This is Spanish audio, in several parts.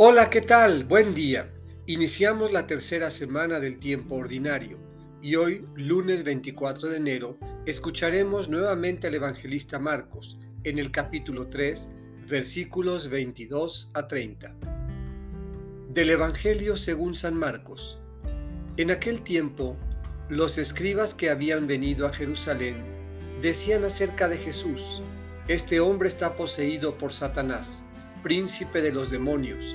Hola, ¿qué tal? Buen día. Iniciamos la tercera semana del tiempo ordinario y hoy, lunes 24 de enero, escucharemos nuevamente al evangelista Marcos en el capítulo 3, versículos 22 a 30. Del Evangelio según San Marcos. En aquel tiempo, los escribas que habían venido a Jerusalén decían acerca de Jesús, este hombre está poseído por Satanás, príncipe de los demonios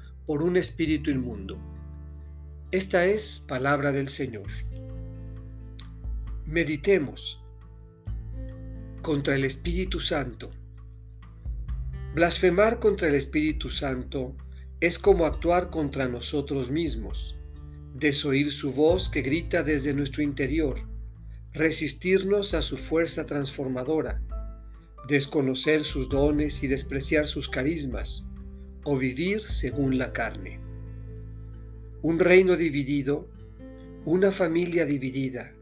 por un espíritu inmundo. Esta es palabra del Señor. Meditemos contra el Espíritu Santo. Blasfemar contra el Espíritu Santo es como actuar contra nosotros mismos, desoír su voz que grita desde nuestro interior, resistirnos a su fuerza transformadora, desconocer sus dones y despreciar sus carismas, o vivir según la carne. Un reino dividido, una familia dividida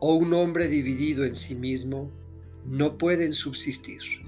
o un hombre dividido en sí mismo no pueden subsistir.